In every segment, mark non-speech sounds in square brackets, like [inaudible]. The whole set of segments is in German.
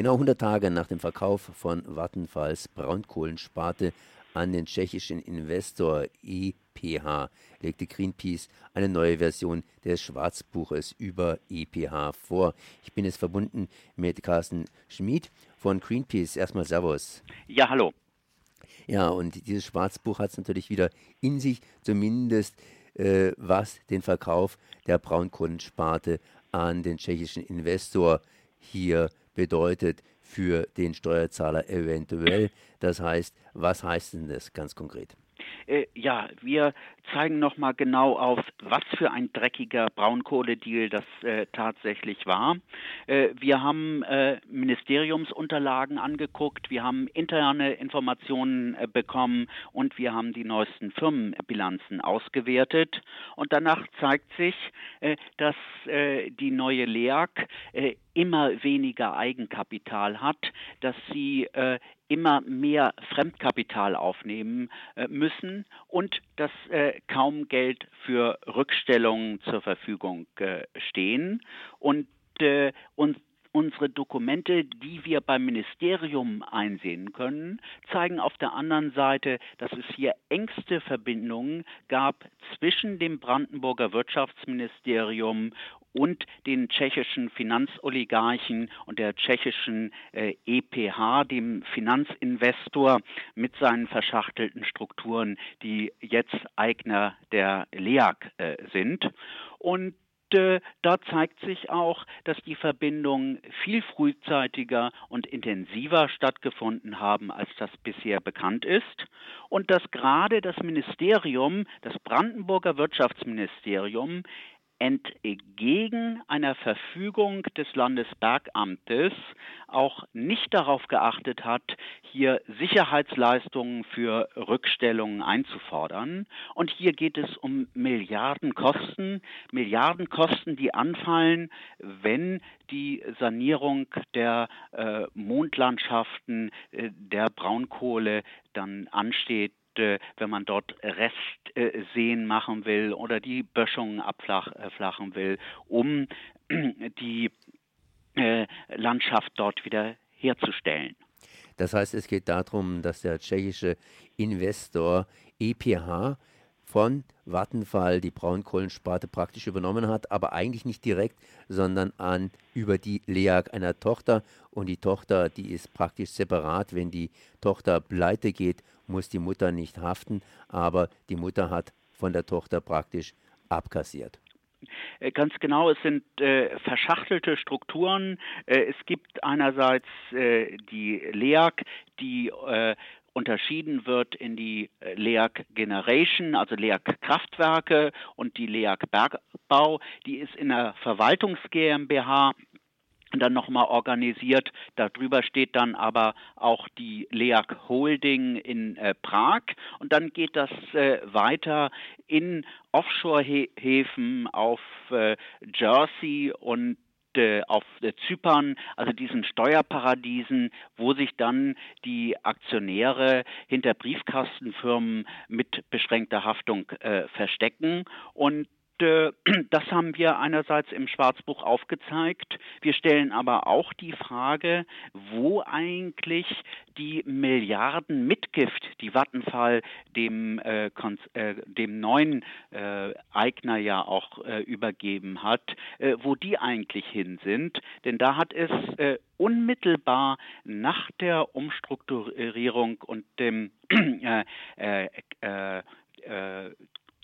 Genau 100 Tage nach dem Verkauf von Vattenfalls Braunkohlensparte an den tschechischen Investor EPH legte Greenpeace eine neue Version des Schwarzbuches über EPH vor. Ich bin jetzt verbunden mit Carsten Schmid von Greenpeace. Erstmal Servus. Ja, hallo. Ja, und dieses Schwarzbuch hat es natürlich wieder in sich, zumindest äh, was den Verkauf der Braunkohlensparte an den tschechischen Investor hier bedeutet für den Steuerzahler eventuell. Das heißt, was heißt denn das ganz konkret? Äh, ja, wir zeigen nochmal genau auf, was für ein dreckiger Braunkohledeal das äh, tatsächlich war. Äh, wir haben äh, Ministeriumsunterlagen angeguckt, wir haben interne Informationen äh, bekommen und wir haben die neuesten Firmenbilanzen ausgewertet. Und danach zeigt sich, äh, dass die neue LEAG immer weniger Eigenkapital hat, dass sie immer mehr Fremdkapital aufnehmen äh, müssen und dass äh, kaum Geld für Rückstellungen zur Verfügung äh, stehen. Und, und unsere Dokumente, die wir beim Ministerium einsehen können, zeigen auf der anderen Seite, dass es hier engste Verbindungen gab zwischen dem Brandenburger Wirtschaftsministerium und den tschechischen Finanzoligarchen und der tschechischen äh, EPH, dem Finanzinvestor mit seinen verschachtelten Strukturen, die jetzt Eigner der LEAG äh, sind. Und äh, da zeigt sich auch, dass die Verbindungen viel frühzeitiger und intensiver stattgefunden haben, als das bisher bekannt ist. Und dass gerade das Ministerium, das Brandenburger Wirtschaftsministerium, entgegen einer Verfügung des Landesbergamtes auch nicht darauf geachtet hat, hier Sicherheitsleistungen für Rückstellungen einzufordern. Und hier geht es um Milliardenkosten, Milliardenkosten, die anfallen, wenn die Sanierung der äh, Mondlandschaften äh, der Braunkohle dann ansteht wenn man dort Restseen machen will oder die Böschungen abflachen will, um die äh, Landschaft dort wieder herzustellen. Das heißt, es geht darum, dass der tschechische Investor EPH von Vattenfall die Braunkohlensparte praktisch übernommen hat, aber eigentlich nicht direkt, sondern an über die LEAG einer Tochter. Und die Tochter, die ist praktisch separat. Wenn die Tochter pleite geht, muss die Mutter nicht haften, aber die Mutter hat von der Tochter praktisch abkassiert. Äh, ganz genau, es sind äh, verschachtelte Strukturen. Äh, es gibt einerseits äh, die LEAG, die äh, unterschieden wird in die äh, LEAG Generation, also LEAG Kraftwerke und die LEAG Bergbau. Die ist in der Verwaltungs GmbH dann nochmal organisiert. Darüber steht dann aber auch die LEAG Holding in äh, Prag und dann geht das äh, weiter in Offshore-Häfen auf äh, Jersey und äh, auf äh, Zypern, also diesen Steuerparadiesen, wo sich dann die Aktionäre hinter Briefkastenfirmen mit beschränkter Haftung äh, verstecken. Und äh, [clears throat] das haben wir einerseits im Schwarzbuch aufgezeigt. Wir stellen aber auch die Frage, wo eigentlich die Milliarden Mitgift, die Vattenfall dem, äh, äh, dem neuen äh, Eigner ja auch äh, übergeben hat, äh, wo die eigentlich hin sind. Denn da hat es unmittelbar nach der Umstrukturierung und dem [clears throat] äh, äh, äh,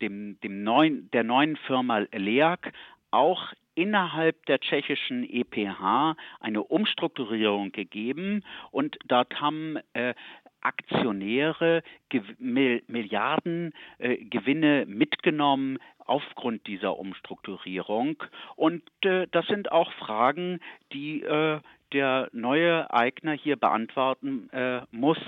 dem, dem neuen, der neuen Firma LEAG auch innerhalb der tschechischen EPH eine Umstrukturierung gegeben und dort haben äh, Aktionäre Ge Milliarden äh, Gewinne mitgenommen aufgrund dieser Umstrukturierung. Und äh, das sind auch Fragen, die äh, der neue Eigner hier beantworten äh, muss.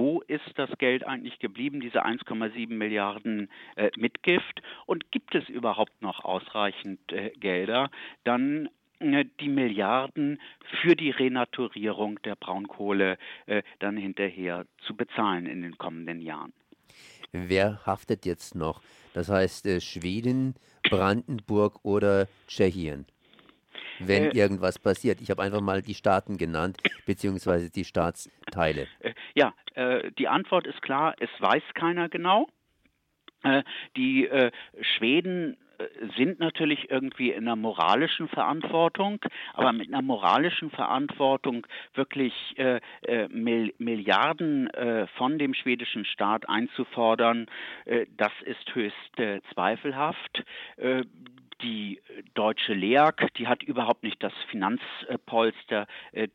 Wo ist das Geld eigentlich geblieben, diese 1,7 Milliarden äh, Mitgift? Und gibt es überhaupt noch ausreichend äh, Gelder? Dann äh, die Milliarden für die Renaturierung der Braunkohle äh, dann hinterher zu bezahlen in den kommenden Jahren. Wer haftet jetzt noch? Das heißt äh, Schweden, Brandenburg oder Tschechien? Wenn äh, irgendwas passiert? Ich habe einfach mal die Staaten genannt, beziehungsweise die Staatsteile. Äh, ja, äh, die Antwort ist klar, es weiß keiner genau. Äh, die äh, Schweden sind natürlich irgendwie in einer moralischen Verantwortung, aber mit einer moralischen Verantwortung wirklich äh, äh, Milliarden äh, von dem schwedischen Staat einzufordern, äh, das ist höchst äh, zweifelhaft äh, die deutsche LEAG, die hat überhaupt nicht das Finanzpolster,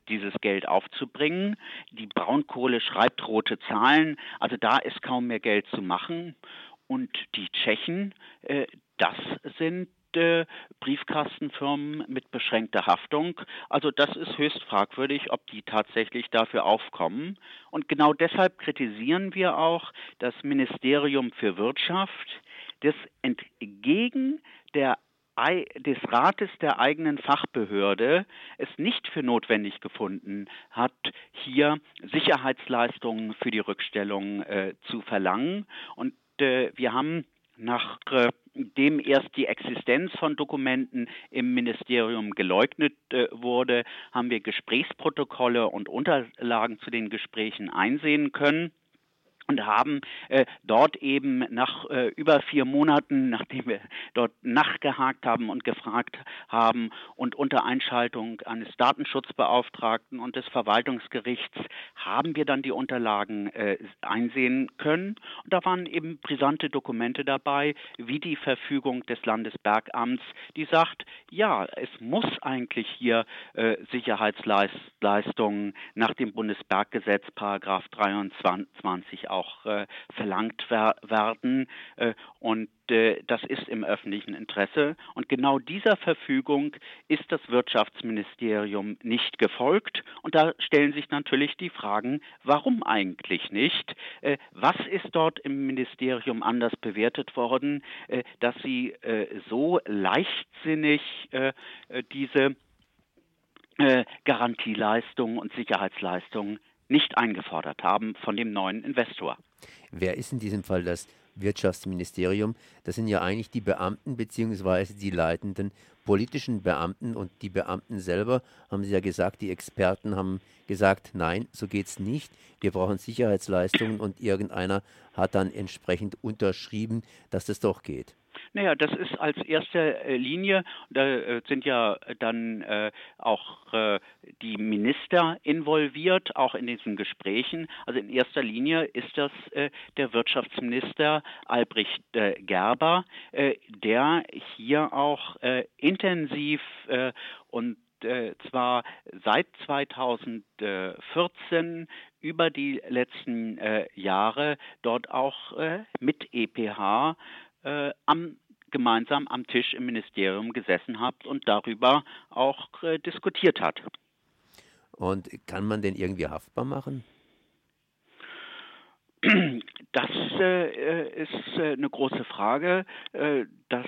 dieses Geld aufzubringen. Die Braunkohle schreibt rote Zahlen, also da ist kaum mehr Geld zu machen. Und die Tschechen, das sind äh, Briefkastenfirmen mit beschränkter Haftung. Also das ist höchst fragwürdig, ob die tatsächlich dafür aufkommen. Und genau deshalb kritisieren wir auch das Ministerium für Wirtschaft, das entgegen der des Rates der eigenen Fachbehörde es nicht für notwendig gefunden hat, hier Sicherheitsleistungen für die Rückstellung äh, zu verlangen. Und äh, wir haben nachdem äh, erst die Existenz von Dokumenten im Ministerium geleugnet äh, wurde, haben wir Gesprächsprotokolle und Unterlagen zu den Gesprächen einsehen können und haben äh, dort eben nach äh, über vier Monaten, [laughs] nachdem wir dort nachgehakt haben und gefragt haben und unter Einschaltung eines Datenschutzbeauftragten und des Verwaltungsgerichts haben wir dann die Unterlagen äh, einsehen können. Und da waren eben brisante Dokumente dabei, wie die Verfügung des Landesbergamts, die sagt, ja, es muss eigentlich hier äh, Sicherheitsleistungen nach dem Bundesberggesetz Paragraph 23 auch äh, verlangt wer werden. Äh, und äh, das ist im öffentlichen Interesse. Und genau dieser Verfügung ist das Wirtschaftsministerium nicht gefolgt. Und da stellen sich natürlich die Fragen, warum eigentlich nicht? Äh, was ist dort im Ministerium anders bewertet worden, äh, dass sie äh, so leichtsinnig diese Garantieleistungen und Sicherheitsleistungen nicht eingefordert haben von dem neuen Investor. Wer ist in diesem Fall das Wirtschaftsministerium? Das sind ja eigentlich die Beamten bzw. die leitenden politischen Beamten und die Beamten selber haben sie ja gesagt, die Experten haben gesagt, nein, so geht es nicht. Wir brauchen Sicherheitsleistungen und irgendeiner hat dann entsprechend unterschrieben, dass das doch geht. Naja, das ist als erste äh, Linie, da äh, sind ja dann äh, auch die Minister involviert, auch in diesen Gesprächen. Also in erster Linie ist das der Wirtschaftsminister Albrecht Gerber, der hier auch intensiv und zwar seit 2014 über die letzten Jahre dort auch mit EPH am gemeinsam am Tisch im Ministerium gesessen habt und darüber auch äh, diskutiert hat. Und kann man den irgendwie haftbar machen? Das äh, ist äh, eine große Frage. Äh, das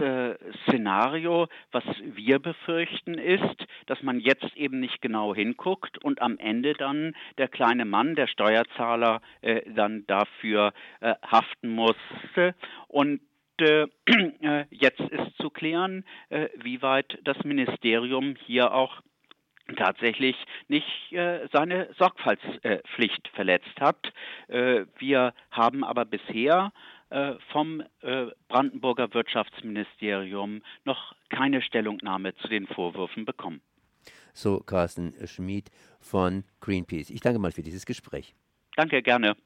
äh, Szenario, was wir befürchten, ist, dass man jetzt eben nicht genau hinguckt und am Ende dann der kleine Mann, der Steuerzahler, äh, dann dafür haften muss. Und [clears throat] äh, jetzt ist zu klären, äh, wie weit das Ministerium hier auch tatsächlich nicht äh, seine Sorgfaltspflicht verletzt hat. Äh, wir haben aber bisher äh, vom äh, Brandenburger Wirtschaftsministerium noch keine Stellungnahme zu den Vorwürfen bekommen. So Carsten Schmid von Greenpeace. Ich danke mal für dieses Gespräch. Danke, gerne.